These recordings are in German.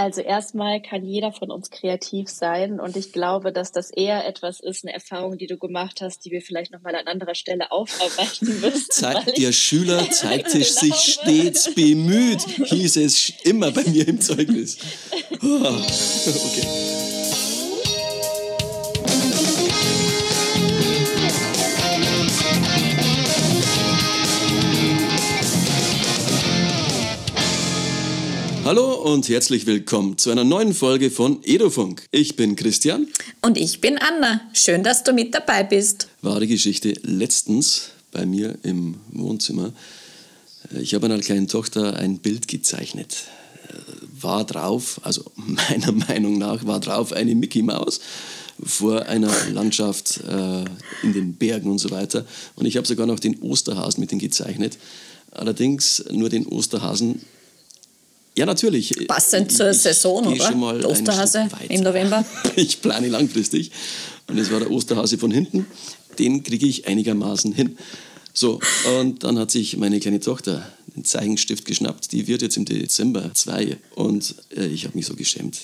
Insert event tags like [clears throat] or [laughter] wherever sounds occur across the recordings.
Also erstmal kann jeder von uns kreativ sein und ich glaube, dass das eher etwas ist, eine Erfahrung, die du gemacht hast, die wir vielleicht nochmal an anderer Stelle aufarbeiten [laughs] müssen. Zeit, der Schüler [laughs] zeigte sich stets bemüht, hieß es immer bei mir im Zeugnis. [laughs] Ah, okay. Hallo und herzlich willkommen zu einer neuen Folge von Edofunk. Ich bin Christian. Und ich bin Anna. Schön, dass du mit dabei bist. Wahre Geschichte letztens bei mir im Wohnzimmer. Ich habe einer kleinen Tochter ein Bild gezeichnet. War drauf, also [laughs] meiner Meinung nach, war drauf eine Mickey Maus vor einer Landschaft äh, in den Bergen und so weiter. Und ich habe sogar noch den Osterhasen mit ihm gezeichnet. Allerdings nur den Osterhasen ja, natürlich. Passend zur ich, Saison, oder? Schon mal der Osterhase im November. [laughs] ich plane langfristig. Und es war der Osterhase von hinten. Den kriege ich einigermaßen hin. So, und dann hat sich meine kleine Tochter den Zeichenstift geschnappt. Die wird jetzt im Dezember zwei. Und äh, ich habe mich so geschämt.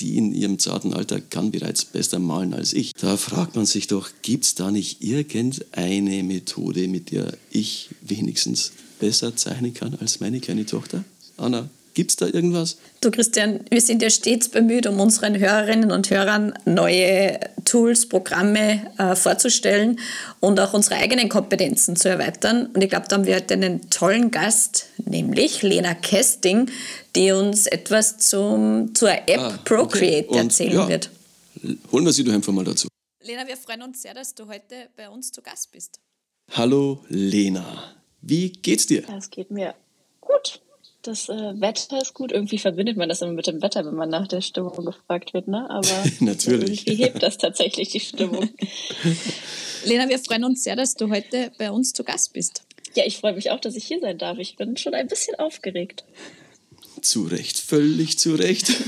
Die in ihrem zarten Alter kann bereits besser malen als ich. Da fragt man sich doch, gibt es da nicht irgendeine Methode, mit der ich wenigstens besser zeichnen kann als meine kleine Tochter? Anna, gibt es da irgendwas? Du Christian, wir sind ja stets bemüht, um unseren Hörerinnen und Hörern neue Tools, Programme äh, vorzustellen und auch unsere eigenen Kompetenzen zu erweitern. Und ich glaube, da haben wir heute einen tollen Gast, nämlich Lena Kesting, die uns etwas zum, zur App ah, Procreate okay. erzählen ja, wird. Holen wir sie doch einfach mal dazu. Lena, wir freuen uns sehr, dass du heute bei uns zu Gast bist. Hallo Lena, wie geht's dir? Es geht mir gut das äh, Wetter ist gut. Irgendwie verbindet man das immer mit dem Wetter, wenn man nach der Stimmung gefragt wird, ne? Aber [laughs] Natürlich. irgendwie hebt das tatsächlich die Stimmung. [laughs] Lena, wir freuen uns sehr, dass du heute bei uns zu Gast bist. Ja, ich freue mich auch, dass ich hier sein darf. Ich bin schon ein bisschen aufgeregt. Zu Recht, völlig zu Recht. [laughs]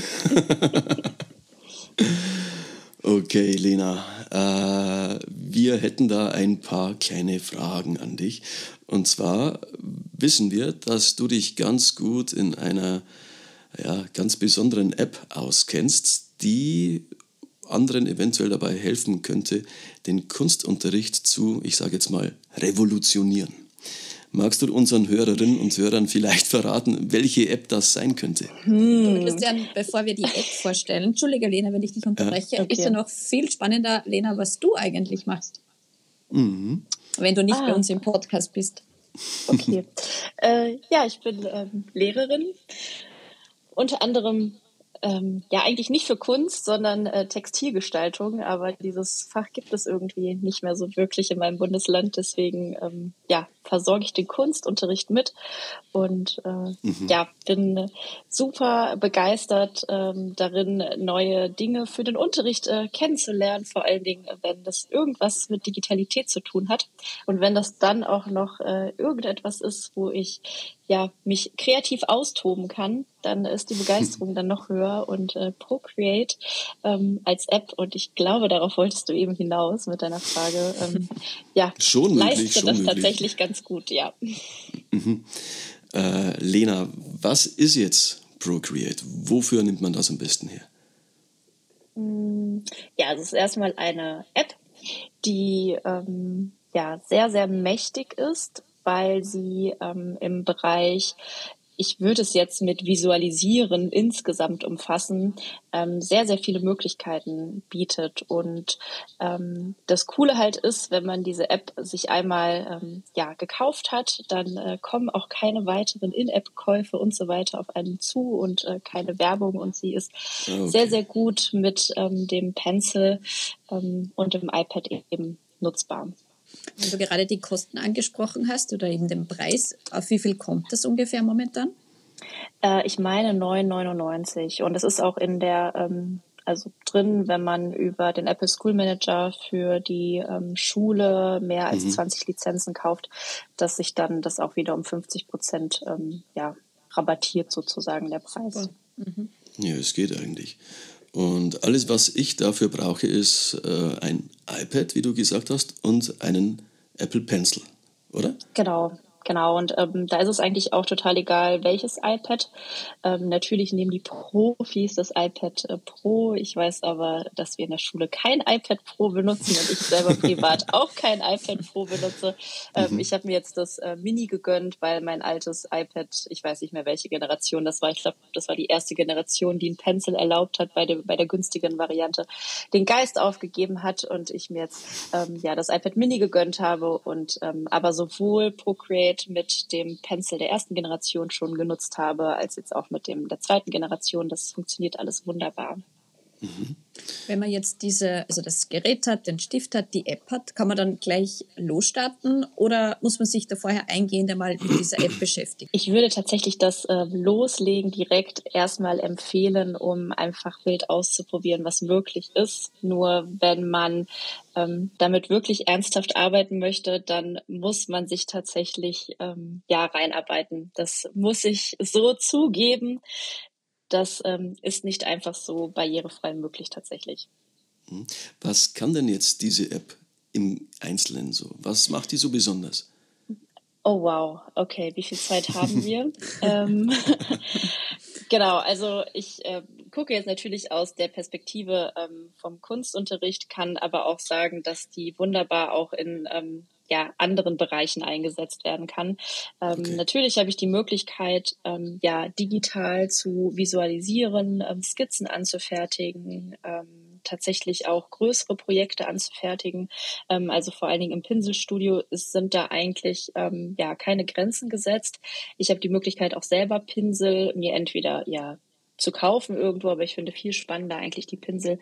okay, Lena. Äh, wir hätten da ein paar kleine Fragen an dich. Und zwar wissen wir, dass du dich ganz gut in einer ja, ganz besonderen App auskennst, die anderen eventuell dabei helfen könnte, den Kunstunterricht zu, ich sage jetzt mal, revolutionieren. Magst du unseren Hörerinnen und Hörern vielleicht verraten, welche App das sein könnte? Hm. Christian, bevor wir die App vorstellen, entschuldige Lena, wenn ich dich unterbreche, ja, okay. ist ja noch viel spannender, Lena, was du eigentlich machst. Mhm. Wenn du nicht ah. bei uns im Podcast bist. Okay. äh, ja, ich bin ähm, Lehrerin. Unter anderem ähm, ja eigentlich nicht für Kunst, sondern äh, Textilgestaltung. Aber dieses Fach gibt es irgendwie nicht mehr so wirklich in meinem Bundesland. Deswegen ähm, ja versorge ich den Kunstunterricht mit und äh, mhm. ja bin super begeistert ähm, darin, neue Dinge für den Unterricht äh, kennenzulernen. Vor allen Dingen, wenn das irgendwas mit Digitalität zu tun hat und wenn das dann auch noch äh, irgendetwas ist, wo ich ja, mich kreativ austoben kann, dann ist die Begeisterung dann noch höher und äh, Procreate ähm, als App und ich glaube, darauf wolltest du eben hinaus mit deiner Frage. Ähm, [laughs] ja, schon möglich, leistet das möglich. tatsächlich ganz gut, ja. Mhm. Äh, Lena, was ist jetzt Procreate? Wofür nimmt man das am besten her? Mm, ja, es ist erstmal eine App, die ähm, ja sehr, sehr mächtig ist weil sie ähm, im Bereich ich würde es jetzt mit Visualisieren insgesamt umfassen, ähm, sehr, sehr viele Möglichkeiten bietet. Und ähm, das Coole halt ist, wenn man diese App sich einmal ähm, ja, gekauft hat, dann äh, kommen auch keine weiteren In-App-Käufe und so weiter auf einen zu und äh, keine Werbung. Und sie ist okay. sehr, sehr gut mit ähm, dem Pencil ähm, und dem iPad eben nutzbar. Wenn du gerade die Kosten angesprochen hast oder eben den Preis, auf wie viel kommt das ungefähr momentan? Äh, ich meine 9,99 und es ist auch in der ähm, also drin, wenn man über den Apple School Manager für die ähm, Schule mehr als mhm. 20 Lizenzen kauft, dass sich dann das auch wieder um 50 Prozent ähm, ja, rabattiert sozusagen der Preis. Mhm. Ja, es geht eigentlich. Und alles, was ich dafür brauche, ist äh, ein iPad, wie du gesagt hast, und einen Apple Pencil, oder? Genau. Genau. Und ähm, da ist es eigentlich auch total egal, welches iPad. Ähm, natürlich nehmen die Profis das iPad äh, Pro. Ich weiß aber, dass wir in der Schule kein iPad Pro benutzen und ich selber [laughs] privat auch kein iPad Pro benutze. Ähm, mhm. Ich habe mir jetzt das äh, Mini gegönnt, weil mein altes iPad, ich weiß nicht mehr, welche Generation das war. Ich glaube, das war die erste Generation, die ein Pencil erlaubt hat bei, der bei der günstigen Variante, den Geist aufgegeben hat und ich mir jetzt ähm, ja das iPad Mini gegönnt habe und ähm, aber sowohl Procreate mit dem Pencil der ersten Generation schon genutzt habe, als jetzt auch mit dem der zweiten Generation. Das funktioniert alles wunderbar. Mhm. Wenn man jetzt diese, also das Gerät hat, den Stift hat, die App hat, kann man dann gleich losstarten oder muss man sich da vorher eingehend einmal mit dieser App [clears throat] beschäftigen? Ich würde tatsächlich das äh, Loslegen direkt erstmal empfehlen, um einfach wild auszuprobieren, was möglich ist. Nur wenn man ähm, damit wirklich ernsthaft arbeiten möchte, dann muss man sich tatsächlich ähm, ja reinarbeiten. Das muss ich so zugeben das ähm, ist nicht einfach so barrierefrei möglich tatsächlich. Hm. Was kann denn jetzt diese App im Einzelnen so? Was macht die so besonders? Oh wow, okay, wie viel Zeit haben wir? [laughs] ähm, [laughs] genau, also ich äh, gucke jetzt natürlich aus der Perspektive ähm, vom Kunstunterricht, kann aber auch sagen, dass die wunderbar auch in ähm, ja, anderen Bereichen eingesetzt werden kann. Ähm, okay. Natürlich habe ich die Möglichkeit, ähm, ja, digital zu visualisieren, ähm, Skizzen anzufertigen, ähm, tatsächlich auch größere Projekte anzufertigen. Ähm, also vor allen Dingen im Pinselstudio ist, sind da eigentlich ähm, ja keine Grenzen gesetzt. Ich habe die Möglichkeit auch selber Pinsel mir entweder ja zu kaufen irgendwo, aber ich finde viel spannender eigentlich die Pinsel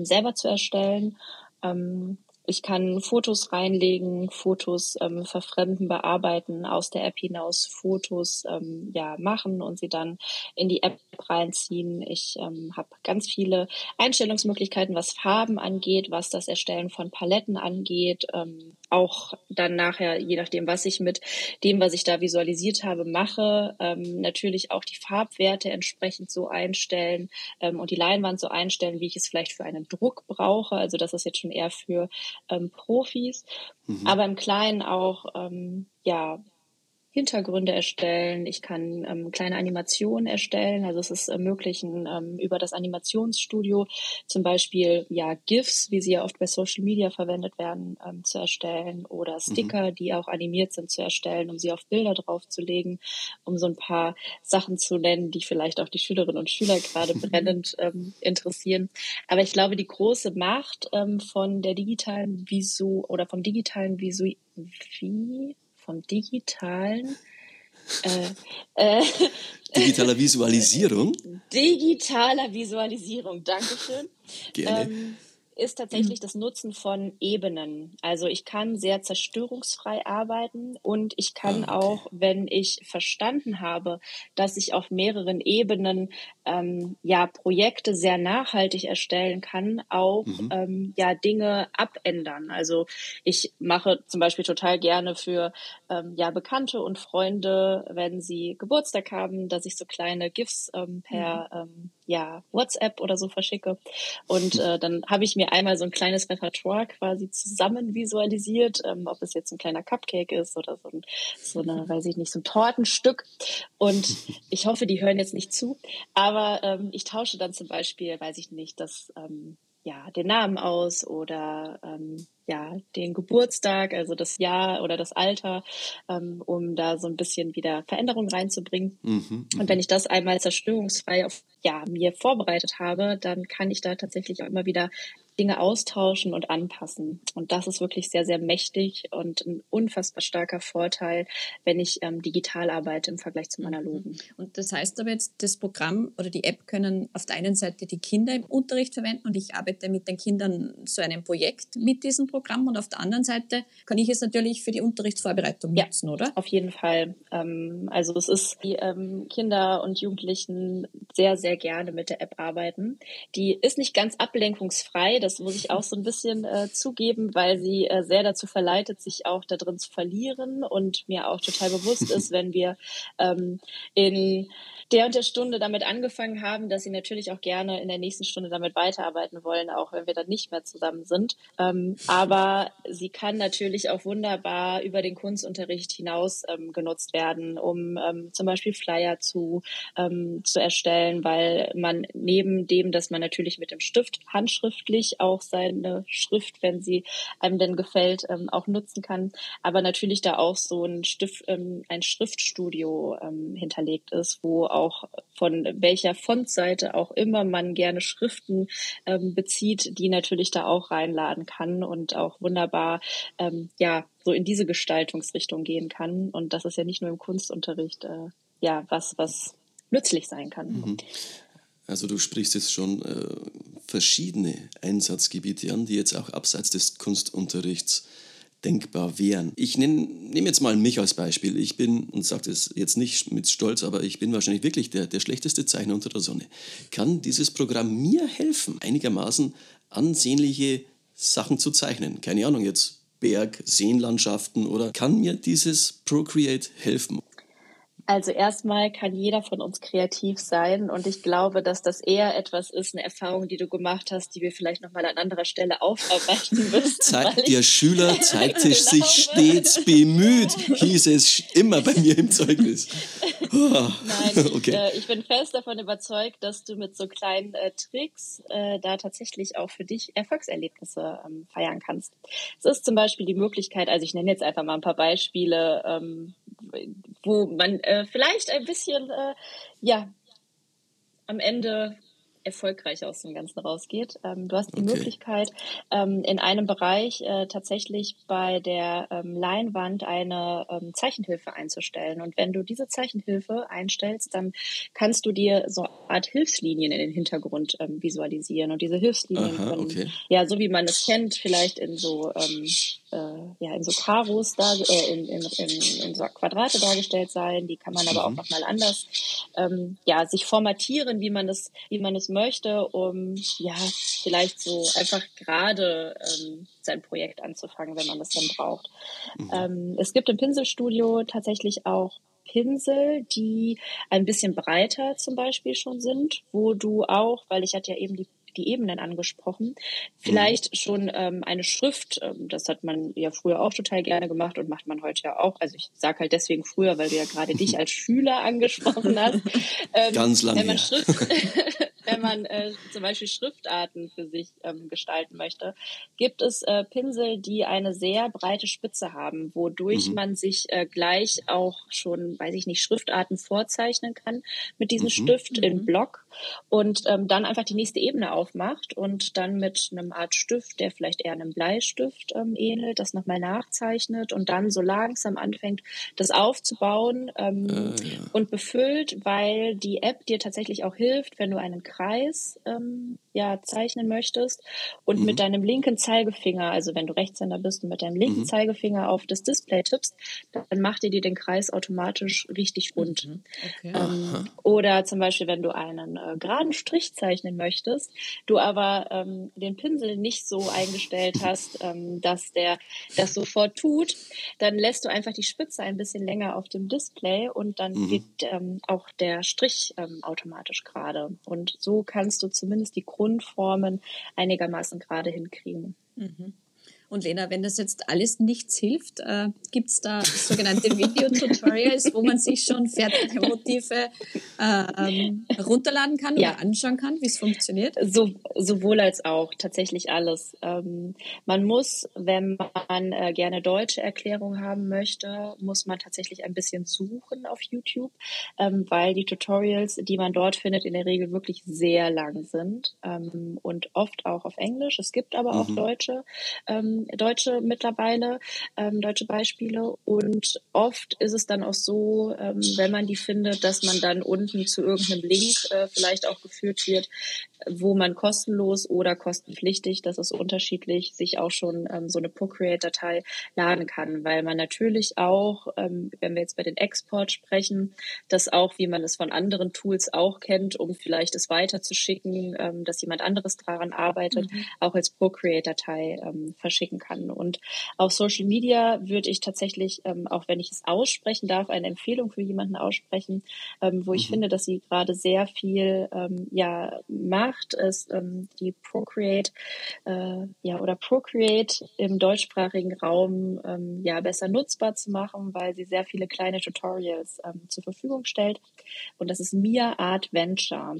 selber zu erstellen. Ähm, ich kann Fotos reinlegen, Fotos ähm, verfremden, bearbeiten, aus der App hinaus Fotos ähm, ja machen und sie dann in die App reinziehen. Ich ähm, habe ganz viele Einstellungsmöglichkeiten, was Farben angeht, was das Erstellen von Paletten angeht, ähm, auch dann nachher, je nachdem, was ich mit dem, was ich da visualisiert habe, mache, ähm, natürlich auch die Farbwerte entsprechend so einstellen ähm, und die Leinwand so einstellen, wie ich es vielleicht für einen Druck brauche. Also das ist jetzt schon eher für ähm, Profis, mhm. aber im Kleinen auch ähm, ja Hintergründe erstellen, ich kann ähm, kleine Animationen erstellen. Also es ist äh, möglich, ähm, über das Animationsstudio zum Beispiel ja GIFs, wie sie ja oft bei Social Media verwendet werden, ähm, zu erstellen oder Sticker, mhm. die auch animiert sind, zu erstellen, um sie auf Bilder draufzulegen, um so ein paar Sachen zu nennen, die vielleicht auch die Schülerinnen und Schüler gerade [laughs] brennend ähm, interessieren. Aber ich glaube, die große Macht ähm, von der digitalen Visu oder vom digitalen Visu wie vom digitalen äh, äh, [laughs] digitaler Visualisierung. Digitaler Visualisierung, Dankeschön. Gerne. Ähm, ist tatsächlich das Nutzen von Ebenen. Also ich kann sehr zerstörungsfrei arbeiten und ich kann ah, okay. auch, wenn ich verstanden habe, dass ich auf mehreren Ebenen ähm, ja Projekte sehr nachhaltig erstellen kann, auch mhm. ähm, ja Dinge abändern. Also ich mache zum Beispiel total gerne für ähm, ja Bekannte und Freunde, wenn sie Geburtstag haben, dass ich so kleine GIFs ähm, per mhm. Ja WhatsApp oder so verschicke. Und äh, dann habe ich mir einmal so ein kleines Repertoire quasi zusammen visualisiert, ähm, ob es jetzt ein kleiner Cupcake ist oder so, ein, so eine, [laughs] weiß ich nicht, so ein Tortenstück. Und ich hoffe, die hören jetzt nicht zu, aber aber ähm, ich tausche dann zum Beispiel, weiß ich nicht, das ähm, ja den Namen aus oder ähm, ja den Geburtstag, also das Jahr oder das Alter, ähm, um da so ein bisschen wieder Veränderung reinzubringen. Mhm, und wenn ich das einmal zerstörungsfrei auf ja mir vorbereitet habe, dann kann ich da tatsächlich auch immer wieder Dinge austauschen und anpassen. Und das ist wirklich sehr, sehr mächtig und ein unfassbar starker Vorteil, wenn ich ähm, digital arbeite im Vergleich zum analogen. Mhm. Und das heißt aber jetzt, das Programm oder die App können auf der einen Seite die Kinder im Unterricht verwenden und ich arbeite mit den Kindern so einem Projekt mit diesem Programm und auf der anderen Seite kann ich es natürlich für die Unterrichtsvorbereitung ja, nutzen, oder? Auf jeden Fall. Ähm, also es ist die ähm, Kinder und Jugendlichen sehr, sehr gerne mit der App arbeiten. Die ist nicht ganz ablenkungsfrei das muss ich auch so ein bisschen äh, zugeben, weil sie äh, sehr dazu verleitet, sich auch da drin zu verlieren und mir auch total bewusst ist, [laughs] wenn wir ähm, in der und der Stunde damit angefangen haben, dass sie natürlich auch gerne in der nächsten Stunde damit weiterarbeiten wollen, auch wenn wir dann nicht mehr zusammen sind. Ähm, aber sie kann natürlich auch wunderbar über den Kunstunterricht hinaus ähm, genutzt werden, um ähm, zum Beispiel Flyer zu, ähm, zu erstellen, weil man neben dem, dass man natürlich mit dem Stift handschriftlich auch seine Schrift, wenn sie einem denn gefällt, ähm, auch nutzen kann, aber natürlich da auch so ein, Stift, ähm, ein Schriftstudio hinterlegt ist, wo auch von welcher Fontseite auch immer man gerne Schriften ähm, bezieht, die natürlich da auch reinladen kann und auch wunderbar ähm, ja so in diese Gestaltungsrichtung gehen kann. Und das ist ja nicht nur im Kunstunterricht äh, ja was was nützlich sein kann. Mhm. Also du sprichst jetzt schon äh, verschiedene Einsatzgebiete an, die jetzt auch abseits des Kunstunterrichts denkbar wären. Ich nehme nehm jetzt mal mich als Beispiel. Ich bin, und sage das jetzt nicht mit Stolz, aber ich bin wahrscheinlich wirklich der, der schlechteste Zeichner unter der Sonne. Kann dieses Programm mir helfen, einigermaßen ansehnliche Sachen zu zeichnen? Keine Ahnung, jetzt Berg, Seenlandschaften oder kann mir dieses Procreate helfen? Also erstmal kann jeder von uns kreativ sein und ich glaube, dass das eher etwas ist, eine Erfahrung, die du gemacht hast, die wir vielleicht nochmal an anderer Stelle aufarbeiten [laughs] müssen. Zeigt, der Schüler [laughs] zeigte sich stets bemüht, hieß es immer bei mir im Zeugnis. Oh. [laughs] Nein, okay. äh, ich bin fest davon überzeugt, dass du mit so kleinen äh, Tricks äh, da tatsächlich auch für dich Erfolgserlebnisse ähm, feiern kannst. Es ist zum Beispiel die Möglichkeit, also ich nenne jetzt einfach mal ein paar Beispiele, ähm, wo man äh, vielleicht ein bisschen, äh, ja, am Ende erfolgreich aus dem Ganzen rausgeht. Ähm, du hast die okay. Möglichkeit, ähm, in einem Bereich äh, tatsächlich bei der ähm, Leinwand eine ähm, Zeichenhilfe einzustellen. Und wenn du diese Zeichenhilfe einstellst, dann kannst du dir so eine Art Hilfslinien in den Hintergrund ähm, visualisieren. Und diese Hilfslinien Aha, können, okay. ja, so wie man es kennt, vielleicht in so ähm, äh, ja in so Karos da, äh, in, in, in, in so Quadrate dargestellt sein. Die kann man aber mhm. auch nochmal anders ähm, ja sich formatieren, wie man es wie man es möchte, um ja vielleicht so einfach gerade ähm, sein Projekt anzufangen, wenn man das dann braucht. Mhm. Ähm, es gibt im Pinselstudio tatsächlich auch Pinsel, die ein bisschen breiter zum Beispiel schon sind, wo du auch, weil ich hatte ja eben die die Ebenen angesprochen. Vielleicht mhm. schon ähm, eine Schrift, ähm, das hat man ja früher auch total gerne gemacht und macht man heute ja auch. Also ich sage halt deswegen früher, weil du ja gerade dich [laughs] als Schüler angesprochen hast. [laughs] Ähm, Ganz lange. Wenn man, Schrift, [laughs] wenn man äh, zum Beispiel Schriftarten für sich ähm, gestalten möchte, gibt es äh, Pinsel, die eine sehr breite Spitze haben, wodurch mhm. man sich äh, gleich auch schon, weiß ich nicht, Schriftarten vorzeichnen kann mit diesem mhm. Stift in mhm. Block und ähm, dann einfach die nächste Ebene aufmacht und dann mit einem Art Stift, der vielleicht eher einem Bleistift ähm, ähnelt, das nochmal nachzeichnet und dann so langsam anfängt, das aufzubauen ähm, äh, ja. und befüllt, weil die App dir tatsächlich auch hilft, wenn du einen Kreis ähm, ja zeichnen möchtest und mhm. mit deinem linken Zeigefinger, also wenn du Rechtshänder bist und mit deinem linken mhm. Zeigefinger auf das Display tippst, dann macht ihr dir den Kreis automatisch richtig rund. Mhm. Okay. Ähm, oder zum Beispiel, wenn du einen äh, geraden Strich zeichnen möchtest, du aber ähm, den Pinsel nicht so eingestellt [laughs] hast, ähm, dass der das sofort tut, dann lässt du einfach die Spitze ein bisschen länger auf dem Display und dann mhm. wird ähm, auch der Strich ähm, automatisch gerade. Und so kannst du zumindest die Grundformen einigermaßen gerade hinkriegen. Mhm. Und Lena, wenn das jetzt alles nichts hilft, äh, gibt es da sogenannte Video-Tutorials, wo man sich schon fertige Motive äh, ähm, runterladen kann ja. oder anschauen kann, wie es funktioniert? So, sowohl als auch, tatsächlich alles. Ähm, man muss, wenn man äh, gerne deutsche Erklärungen haben möchte, muss man tatsächlich ein bisschen suchen auf YouTube, ähm, weil die Tutorials, die man dort findet, in der Regel wirklich sehr lang sind ähm, und oft auch auf Englisch. Es gibt aber auch mhm. deutsche ähm, ähm, Deutsche mittlerweile, ähm, deutsche Beispiele. Und oft ist es dann auch so, ähm, wenn man die findet, dass man dann unten zu irgendeinem Link äh, vielleicht auch geführt wird, wo man kostenlos oder kostenpflichtig, das ist unterschiedlich, sich auch schon ähm, so eine Procreate-Datei laden kann, weil man natürlich auch, ähm, wenn wir jetzt bei den Export sprechen, das auch, wie man es von anderen Tools auch kennt, um vielleicht es weiterzuschicken, ähm, dass jemand anderes daran arbeitet, mhm. auch als Procreate-Datei ähm, verschicken kann. Und auf Social Media würde ich tatsächlich, ähm, auch wenn ich es aussprechen darf, eine Empfehlung für jemanden aussprechen, ähm, wo ich mhm. finde, dass sie gerade sehr viel ähm, ja macht ist ähm, die Procreate äh, ja oder Procreate im deutschsprachigen Raum ähm, ja besser nutzbar zu machen, weil sie sehr viele kleine Tutorials ähm, zur Verfügung stellt. Und das ist Mia Art Venture.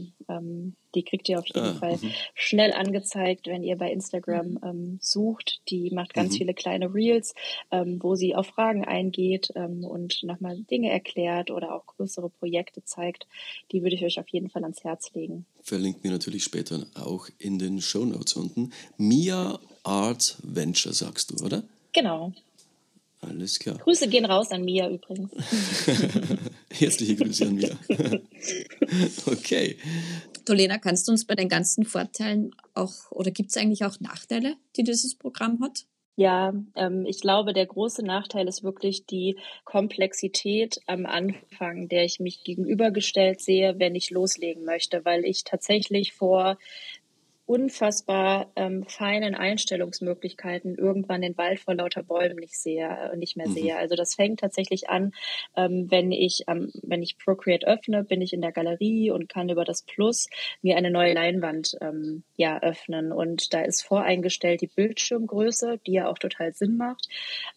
Die kriegt ihr auf jeden ah, Fall -hmm. schnell angezeigt, wenn ihr bei Instagram mhm. ähm, sucht. Die macht ganz mhm. viele kleine Reels, ähm, wo sie auf Fragen eingeht ähm, und nochmal Dinge erklärt oder auch größere Projekte zeigt. Die würde ich euch auf jeden Fall ans Herz legen. Verlinkt mir natürlich später auch in den Show Notes unten. Mia Art Venture sagst du, oder? Genau. Alles klar. Grüße gehen raus an Mia übrigens. [laughs] Herzliche Grüße an Mia. [laughs] okay. Tolena, kannst du uns bei den ganzen Vorteilen auch, oder gibt es eigentlich auch Nachteile, die dieses Programm hat? Ja, ähm, ich glaube, der große Nachteil ist wirklich die Komplexität am Anfang, der ich mich gegenübergestellt sehe, wenn ich loslegen möchte, weil ich tatsächlich vor unfassbar ähm, feinen Einstellungsmöglichkeiten irgendwann den Wald vor lauter Bäumen nicht sehe, äh, nicht mehr mhm. sehe. Also das fängt tatsächlich an, ähm, wenn ich ähm, wenn ich Procreate öffne, bin ich in der Galerie und kann über das Plus mir eine neue Leinwand ähm, ja öffnen und da ist voreingestellt die Bildschirmgröße, die ja auch total Sinn macht.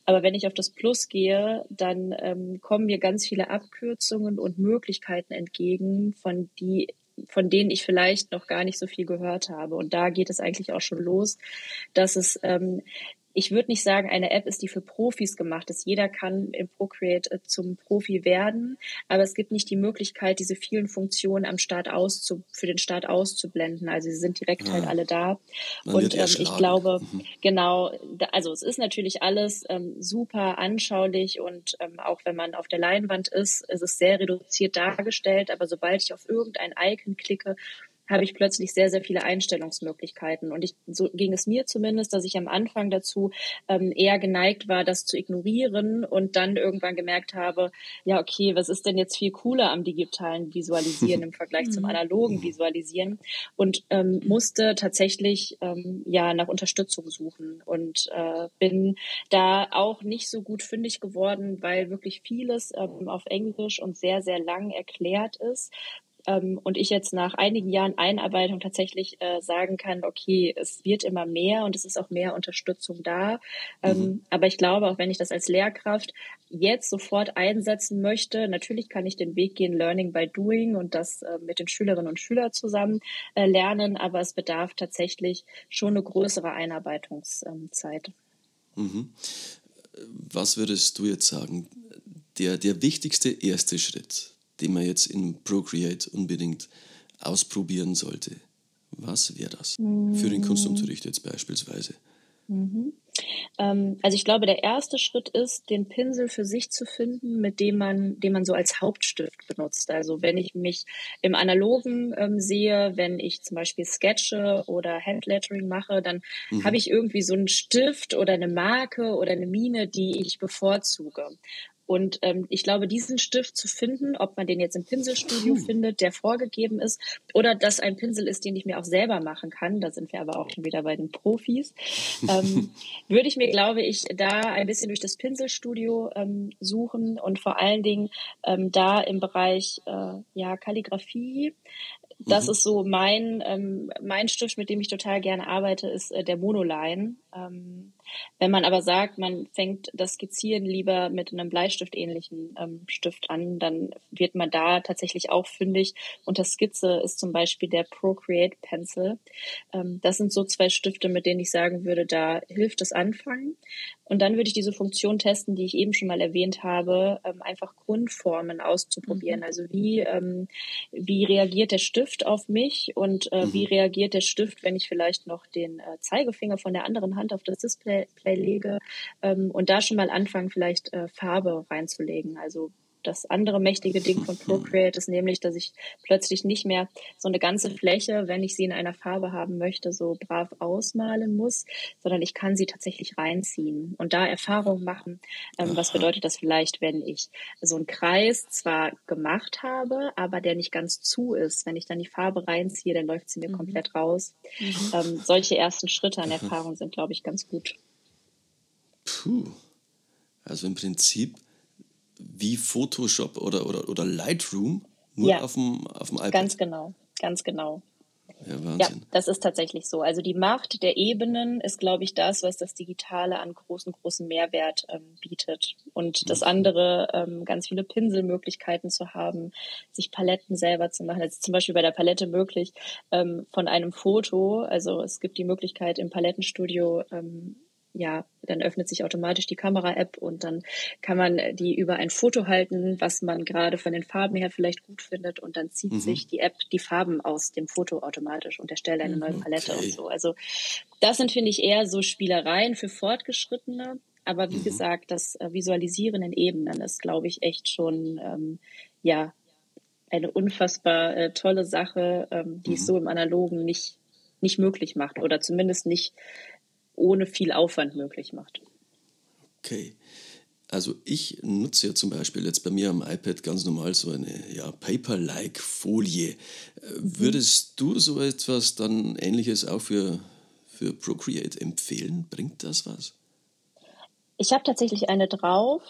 Aber wenn ich auf das Plus gehe, dann ähm, kommen mir ganz viele Abkürzungen und Möglichkeiten entgegen, von die von denen ich vielleicht noch gar nicht so viel gehört habe. Und da geht es eigentlich auch schon los, dass es ähm, ich würde nicht sagen, eine App ist, die für Profis gemacht ist. Jeder kann im Procreate äh, zum Profi werden, aber es gibt nicht die Möglichkeit, diese vielen Funktionen am Start auszu für den Start auszublenden. Also sie sind direkt halt ah. halt alle da. und ähm, ich glaube, mhm. genau, also es ist natürlich alles ähm, super anschaulich und ähm, auch wenn man auf der Leinwand ist, ist es sehr reduziert dargestellt. Aber sobald ich auf irgendein Icon klicke habe ich plötzlich sehr, sehr viele Einstellungsmöglichkeiten. Und ich, so ging es mir zumindest, dass ich am Anfang dazu ähm, eher geneigt war, das zu ignorieren und dann irgendwann gemerkt habe, ja, okay, was ist denn jetzt viel cooler am digitalen Visualisieren im Vergleich zum [laughs] mhm. analogen Visualisieren? Und ähm, musste tatsächlich ähm, ja nach Unterstützung suchen und äh, bin da auch nicht so gut fündig geworden, weil wirklich vieles ähm, auf Englisch und sehr, sehr lang erklärt ist, ähm, und ich jetzt nach einigen Jahren Einarbeitung tatsächlich äh, sagen kann, okay, es wird immer mehr und es ist auch mehr Unterstützung da. Ähm, mhm. Aber ich glaube, auch wenn ich das als Lehrkraft jetzt sofort einsetzen möchte, natürlich kann ich den Weg gehen, Learning by Doing und das äh, mit den Schülerinnen und Schülern zusammen äh, lernen, aber es bedarf tatsächlich schon eine größere Einarbeitungszeit. Mhm. Was würdest du jetzt sagen? Der, der wichtigste erste Schritt, den man jetzt in Procreate unbedingt ausprobieren sollte? Was wäre das für den Kunstunterricht jetzt beispielsweise? Mhm. Ähm, also ich glaube, der erste Schritt ist, den Pinsel für sich zu finden, mit dem man, den man so als Hauptstift benutzt. Also wenn ich mich im Analogen ähm, sehe, wenn ich zum Beispiel sketche oder Handlettering mache, dann mhm. habe ich irgendwie so einen Stift oder eine Marke oder eine Mine, die ich bevorzuge. Und ähm, ich glaube, diesen Stift zu finden, ob man den jetzt im Pinselstudio hm. findet, der vorgegeben ist, oder dass ein Pinsel ist, den ich mir auch selber machen kann, da sind wir aber auch schon wieder bei den Profis, [laughs] ähm, würde ich mir, glaube ich, da ein bisschen durch das Pinselstudio ähm, suchen und vor allen Dingen ähm, da im Bereich äh, ja, Kalligrafie das mhm. ist so mein, ähm, mein Stift, mit dem ich total gerne arbeite, ist äh, der Monoline. Ähm, wenn man aber sagt, man fängt das Skizzieren lieber mit einem Bleistiftähnlichen ähm, Stift an, dann wird man da tatsächlich auch fündig. Unter Skizze ist zum Beispiel der Procreate Pencil. Ähm, das sind so zwei Stifte, mit denen ich sagen würde, da hilft das Anfangen. Und dann würde ich diese Funktion testen, die ich eben schon mal erwähnt habe, ähm, einfach Grundformen auszuprobieren. Mhm. Also wie, ähm, wie reagiert der Stift auf mich und äh, mhm. wie reagiert der Stift, wenn ich vielleicht noch den äh, Zeigefinger von der anderen Hand Hand auf das Display lege ähm, und da schon mal anfangen, vielleicht äh, Farbe reinzulegen. Also das andere mächtige Ding von Procreate ist nämlich, dass ich plötzlich nicht mehr so eine ganze Fläche, wenn ich sie in einer Farbe haben möchte, so brav ausmalen muss, sondern ich kann sie tatsächlich reinziehen und da Erfahrungen machen. Ähm, was bedeutet das vielleicht, wenn ich so einen Kreis zwar gemacht habe, aber der nicht ganz zu ist. Wenn ich dann die Farbe reinziehe, dann läuft sie mir mhm. komplett raus. Mhm. Ähm, solche ersten Schritte an Erfahrung sind, glaube ich, ganz gut. Puh. Also im Prinzip wie Photoshop oder, oder, oder Lightroom, nur ja. auf, dem, auf dem iPad. Ganz genau, ganz genau. Ja, Wahnsinn. Ja, das ist tatsächlich so. Also die Macht der Ebenen ist, glaube ich, das, was das Digitale an großen, großen Mehrwert ähm, bietet. Und das andere, ähm, ganz viele Pinselmöglichkeiten zu haben, sich Paletten selber zu machen. Also zum Beispiel bei der Palette möglich ähm, von einem Foto. Also es gibt die Möglichkeit im Palettenstudio ähm, ja, dann öffnet sich automatisch die Kamera-App und dann kann man die über ein Foto halten, was man gerade von den Farben her vielleicht gut findet und dann zieht mhm. sich die App die Farben aus dem Foto automatisch und erstellt eine neue Palette okay. und so. Also das sind, finde ich, eher so Spielereien für Fortgeschrittene. Aber wie mhm. gesagt, das äh, Visualisieren in Ebenen ist, glaube ich, echt schon, ähm, ja, eine unfassbar äh, tolle Sache, ähm, die mhm. es so im Analogen nicht, nicht möglich macht oder zumindest nicht ohne viel Aufwand möglich macht. Okay. Also ich nutze ja zum Beispiel jetzt bei mir am iPad ganz normal so eine ja, Paper-like Folie. Mhm. Würdest du so etwas dann ähnliches auch für, für Procreate empfehlen? Bringt das was? Ich habe tatsächlich eine drauf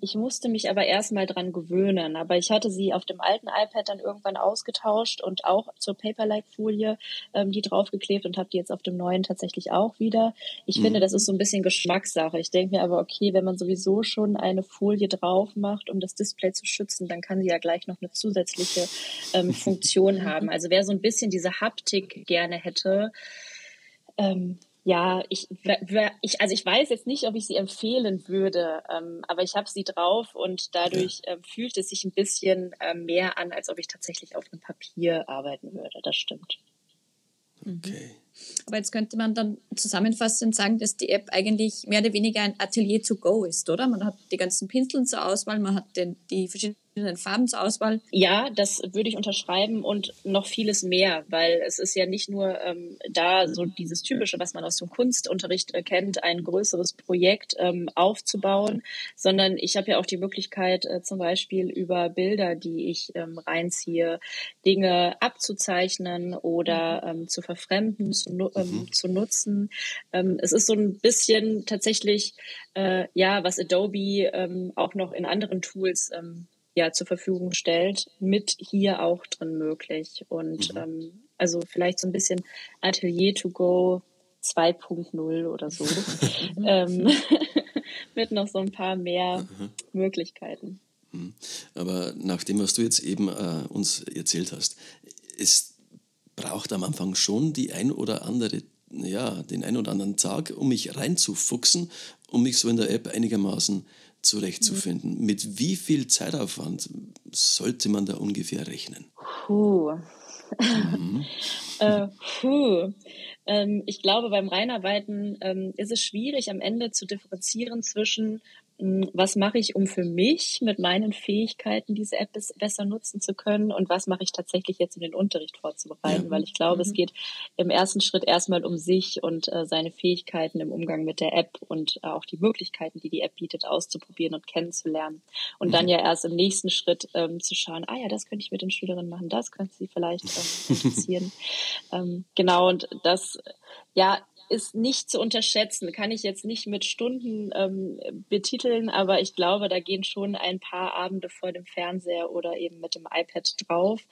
ich musste mich aber erstmal dran gewöhnen. Aber ich hatte sie auf dem alten iPad dann irgendwann ausgetauscht und auch zur Paper-like-Folie ähm, die draufgeklebt und habe die jetzt auf dem neuen tatsächlich auch wieder. Ich mhm. finde, das ist so ein bisschen Geschmackssache. Ich denke mir aber, okay, wenn man sowieso schon eine Folie drauf macht, um das Display zu schützen, dann kann sie ja gleich noch eine zusätzliche ähm, [laughs] Funktion haben. Also wer so ein bisschen diese Haptik gerne hätte, ähm, ja, ich, ich, also ich weiß jetzt nicht, ob ich sie empfehlen würde, ähm, aber ich habe sie drauf und dadurch ja. ähm, fühlt es sich ein bisschen äh, mehr an, als ob ich tatsächlich auf einem Papier arbeiten würde. Das stimmt. Okay. Aber jetzt könnte man dann zusammenfassend sagen, dass die App eigentlich mehr oder weniger ein Atelier to go ist, oder? Man hat die ganzen Pinseln zur Auswahl, man hat den, die verschiedenen Farben zur Auswahl? Ja, das würde ich unterschreiben und noch vieles mehr, weil es ist ja nicht nur ähm, da so dieses Typische, was man aus dem Kunstunterricht äh, kennt, ein größeres Projekt ähm, aufzubauen, sondern ich habe ja auch die Möglichkeit, äh, zum Beispiel über Bilder, die ich ähm, reinziehe, Dinge abzuzeichnen oder ähm, zu verfremden, zu, ähm, mhm. zu nutzen. Ähm, es ist so ein bisschen tatsächlich, äh, ja, was Adobe ähm, auch noch in anderen Tools ähm, ja zur Verfügung stellt, mit hier auch drin möglich. Und mhm. ähm, also vielleicht so ein bisschen Atelier to go 2.0 oder so. [laughs] ähm, [laughs] mit noch so ein paar mehr mhm. Möglichkeiten. Mhm. Aber nach dem, was du jetzt eben äh, uns erzählt hast, es braucht am Anfang schon die ein oder andere, ja, den ein oder anderen Tag, um mich reinzufuchsen, um mich so in der App einigermaßen zurechtzufinden. Mhm. Mit wie viel Zeitaufwand sollte man da ungefähr rechnen? Puh. Mhm. [laughs] äh, puh. Ähm, ich glaube, beim Reinarbeiten ähm, ist es schwierig, am Ende zu differenzieren zwischen was mache ich, um für mich mit meinen Fähigkeiten diese App besser nutzen zu können und was mache ich tatsächlich jetzt in den Unterricht vorzubereiten, ja. weil ich glaube, mhm. es geht im ersten Schritt erstmal um sich und äh, seine Fähigkeiten im Umgang mit der App und äh, auch die Möglichkeiten, die die App bietet, auszuprobieren und kennenzulernen und mhm. dann ja erst im nächsten Schritt ähm, zu schauen, ah ja, das könnte ich mit den Schülerinnen machen, das könnte sie vielleicht ähm, [laughs] interessieren. ähm, genau und das ja, ist nicht zu unterschätzen. Kann ich jetzt nicht mit Stunden ähm, betiteln, aber ich glaube, da gehen schon ein paar Abende vor dem Fernseher oder eben mit dem iPad drauf,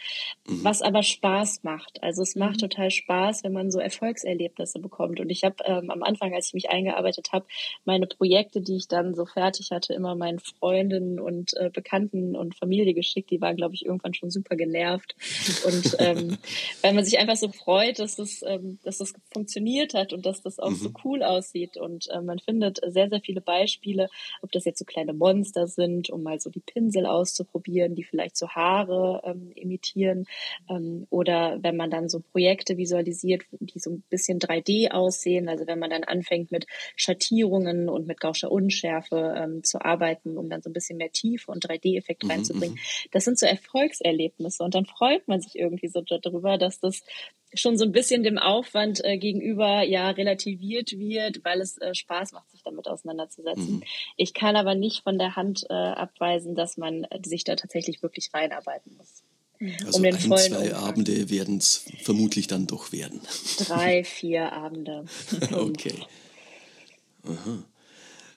mhm. was aber Spaß macht. Also es macht mhm. total Spaß, wenn man so Erfolgserlebnisse bekommt. Und ich habe ähm, am Anfang, als ich mich eingearbeitet habe, meine Projekte, die ich dann so fertig hatte, immer meinen Freundinnen und äh, Bekannten und Familie geschickt. Die waren, glaube ich, irgendwann schon super genervt. Und ähm, [laughs] weil man sich einfach so freut, dass das, ähm, dass das funktioniert hat und dass das auch mhm. so cool aussieht. Und äh, man findet sehr, sehr viele Beispiele, ob das jetzt so kleine Monster sind, um mal so die Pinsel auszuprobieren, die vielleicht so Haare ähm, imitieren. Ähm, oder wenn man dann so Projekte visualisiert, die so ein bisschen 3D aussehen. Also wenn man dann anfängt mit Schattierungen und mit Gauscher Unschärfe ähm, zu arbeiten, um dann so ein bisschen mehr Tiefe und 3D-Effekt mhm, reinzubringen. Mhm. Das sind so Erfolgserlebnisse. Und dann freut man sich irgendwie so darüber, dass das schon so ein bisschen dem Aufwand äh, gegenüber ja relativiert wird, weil es äh, Spaß macht, sich damit auseinanderzusetzen. Mhm. Ich kann aber nicht von der Hand äh, abweisen, dass man äh, sich da tatsächlich wirklich reinarbeiten muss. Mhm. Also um ein, zwei Umfang. Abende werden es vermutlich dann doch werden. Drei, [laughs] vier Abende. okay. [laughs] Aha.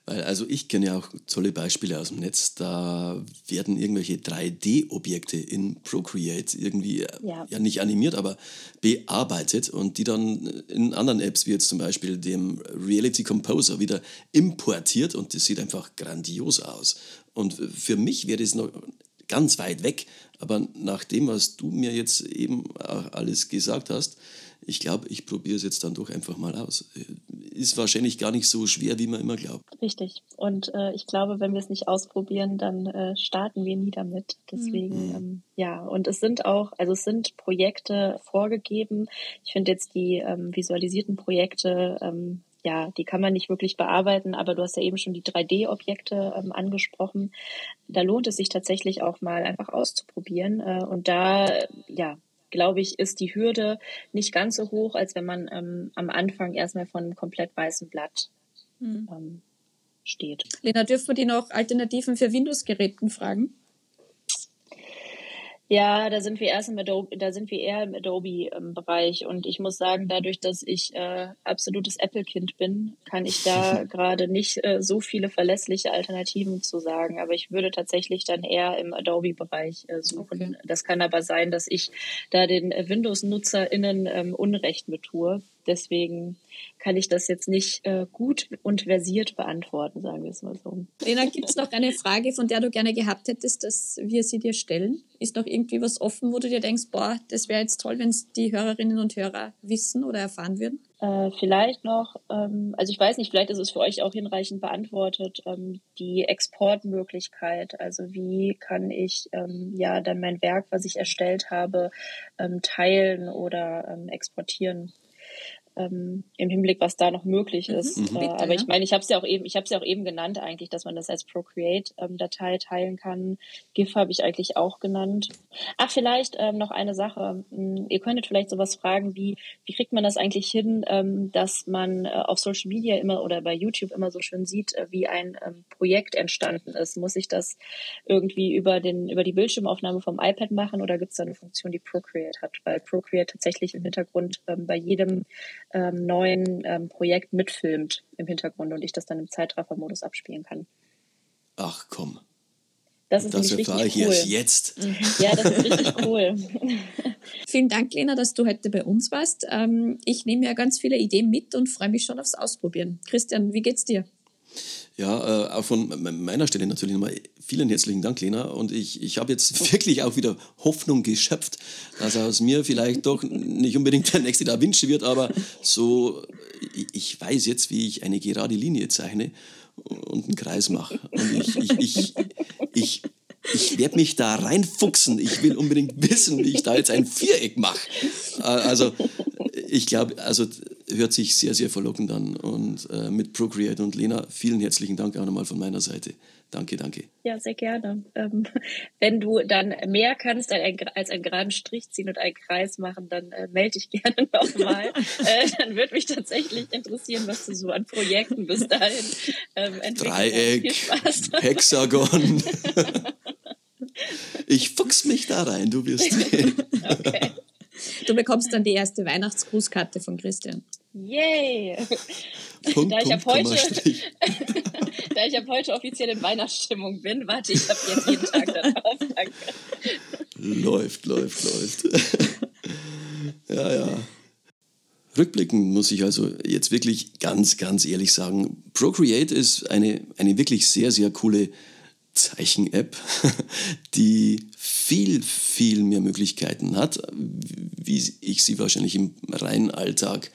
Weil, also ich kenne ja auch tolle Beispiele aus dem Netz, da werden irgendwelche 3D-Objekte in Procreate irgendwie, äh, ja. ja. nicht animiert, aber bearbeitet und die dann in anderen Apps, wie jetzt zum Beispiel dem Reality Composer, wieder importiert und das sieht einfach grandios aus. Und für mich wäre das noch ganz weit weg, aber nach dem, was du mir jetzt eben alles gesagt hast, ich glaube, ich probiere es jetzt dann doch einfach mal aus. Ist wahrscheinlich gar nicht so schwer, wie man immer glaubt. Richtig. Und äh, ich glaube, wenn wir es nicht ausprobieren, dann äh, starten wir nie damit. Deswegen, mhm. ähm, ja. Und es sind auch, also es sind Projekte vorgegeben. Ich finde jetzt die ähm, visualisierten Projekte, ähm, ja, die kann man nicht wirklich bearbeiten, aber du hast ja eben schon die 3D-Objekte ähm, angesprochen. Da lohnt es sich tatsächlich auch mal einfach auszuprobieren. Äh, und da, ja, glaube ich, ist die Hürde nicht ganz so hoch, als wenn man ähm, am Anfang erstmal von einem komplett weißen Blatt mhm. ähm, steht. Lena, dürfen wir die noch Alternativen für Windows-Geräten fragen? Ja, da sind wir erst im Adobe, da sind wir eher im Adobe-Bereich. und ich muss sagen, dadurch, dass ich äh, absolutes Apple-Kind bin, kann ich da [laughs] gerade nicht äh, so viele verlässliche Alternativen zu sagen. Aber ich würde tatsächlich dann eher im Adobe-Bereich äh, suchen. Okay. Das kann aber sein, dass ich da den Windows-NutzerInnen ähm, Unrecht mit tue. Deswegen kann ich das jetzt nicht äh, gut und versiert beantworten, sagen wir es mal so. Lena, gibt es noch eine Frage, von der du gerne gehabt hättest, dass wir sie dir stellen? Ist noch irgendwie was offen, wo du dir denkst, boah, das wäre jetzt toll, wenn es die Hörerinnen und Hörer wissen oder erfahren würden? Äh, vielleicht noch, ähm, also ich weiß nicht, vielleicht ist es für euch auch hinreichend beantwortet, ähm, die Exportmöglichkeit. Also wie kann ich ähm, ja dann mein Werk, was ich erstellt habe, ähm, teilen oder ähm, exportieren? Ähm, im Hinblick, was da noch möglich mhm. ist. Mhm. Äh, Bitte, aber ich meine, ich habe es ja auch eben, ich habe es ja auch eben genannt eigentlich, dass man das als Procreate-Datei ähm, teilen kann. GIF habe ich eigentlich auch genannt. Ach, vielleicht ähm, noch eine Sache. Hm, ihr könntet vielleicht sowas fragen wie, wie kriegt man das eigentlich hin, ähm, dass man äh, auf Social Media immer oder bei YouTube immer so schön sieht, äh, wie ein ähm, Projekt entstanden ist? Muss ich das irgendwie über den über die Bildschirmaufnahme vom iPad machen oder gibt es da eine Funktion, die Procreate hat? Weil Procreate tatsächlich im Hintergrund ähm, bei jedem ähm, neuen ähm, Projekt mitfilmt im Hintergrund und ich das dann im Zeitraffermodus abspielen kann. Ach komm. Das ist das erfahre ich cool. erst jetzt. Ja, das ist richtig [laughs] cool. Vielen Dank, Lena, dass du heute bei uns warst. Ähm, ich nehme ja ganz viele Ideen mit und freue mich schon aufs Ausprobieren. Christian, wie geht's dir? Ja, äh, auch von meiner Stelle natürlich nochmal vielen herzlichen Dank, Lena. Und ich, ich habe jetzt [laughs] wirklich auch wieder Hoffnung geschöpft, dass aus mir vielleicht doch nicht unbedingt der nächste Da Vinci wird, aber so, ich weiß jetzt, wie ich eine gerade Linie zeichne und einen Kreis mache. Und ich, ich, ich, ich, ich werde mich da reinfuchsen. Ich will unbedingt wissen, wie ich da jetzt ein Viereck mache. Äh, also ich glaube, also hört sich sehr, sehr verlockend an. Und äh, mit Procreate und Lena, vielen herzlichen Dank auch nochmal von meiner Seite. Danke, danke. Ja, sehr gerne. Ähm, wenn du dann mehr kannst als, ein, als einen geraden Strich ziehen und einen Kreis machen, dann äh, melde dich gerne [laughs] nochmal. äh, dann würde mich tatsächlich interessieren, was du so an Projekten bis dahin ähm, Dreieck, [laughs] Hexagon. ich fuchs mich da rein, du wirst [laughs] sehen. okay. Du bekommst dann die erste Weihnachtsgrußkarte von Christian. Yay! Punkt, [laughs] da, ich ab heute, [laughs] da ich ab heute offiziell in Weihnachtsstimmung bin, warte ich ab jetzt jeden Tag darauf. Danke. Läuft, läuft, läuft. [laughs] ja, ja. Rückblickend muss ich also jetzt wirklich ganz, ganz ehrlich sagen, Procreate ist eine, eine wirklich sehr, sehr coole Zeichen-App, die viel, viel mehr Möglichkeiten hat, wie ich sie wahrscheinlich im reinen Alltag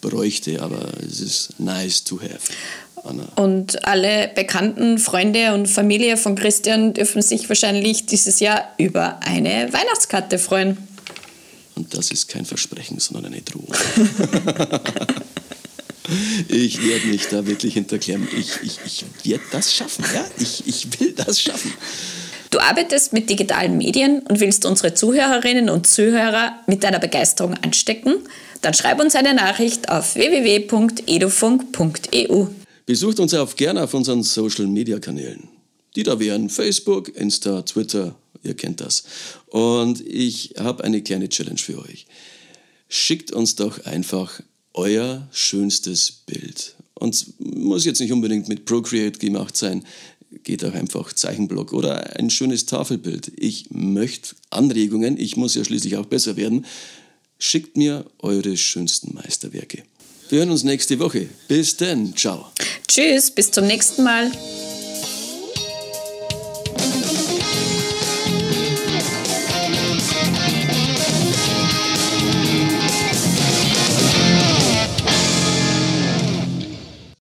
bräuchte, aber es ist nice to have. Anna. Und alle bekannten Freunde und Familie von Christian dürfen sich wahrscheinlich dieses Jahr über eine Weihnachtskarte freuen. Und das ist kein Versprechen, sondern eine Drohung. [laughs] ich werde mich da wirklich hinterklemmen. Ich, ich, ich werde das schaffen. Ja? Ich, ich will das schaffen. Du arbeitest mit digitalen Medien und willst unsere Zuhörerinnen und Zuhörer mit deiner Begeisterung anstecken? Dann schreib uns eine Nachricht auf www.edufunk.eu. Besucht uns auch gerne auf unseren Social Media Kanälen. Die da wären Facebook, Insta, Twitter, ihr kennt das. Und ich habe eine kleine Challenge für euch. Schickt uns doch einfach euer schönstes Bild. Und muss jetzt nicht unbedingt mit Procreate gemacht sein, geht auch einfach Zeichenblock oder ein schönes Tafelbild. Ich möchte Anregungen, ich muss ja schließlich auch besser werden. Schickt mir eure schönsten Meisterwerke. Wir hören uns nächste Woche. Bis dann. Ciao. Tschüss, bis zum nächsten Mal.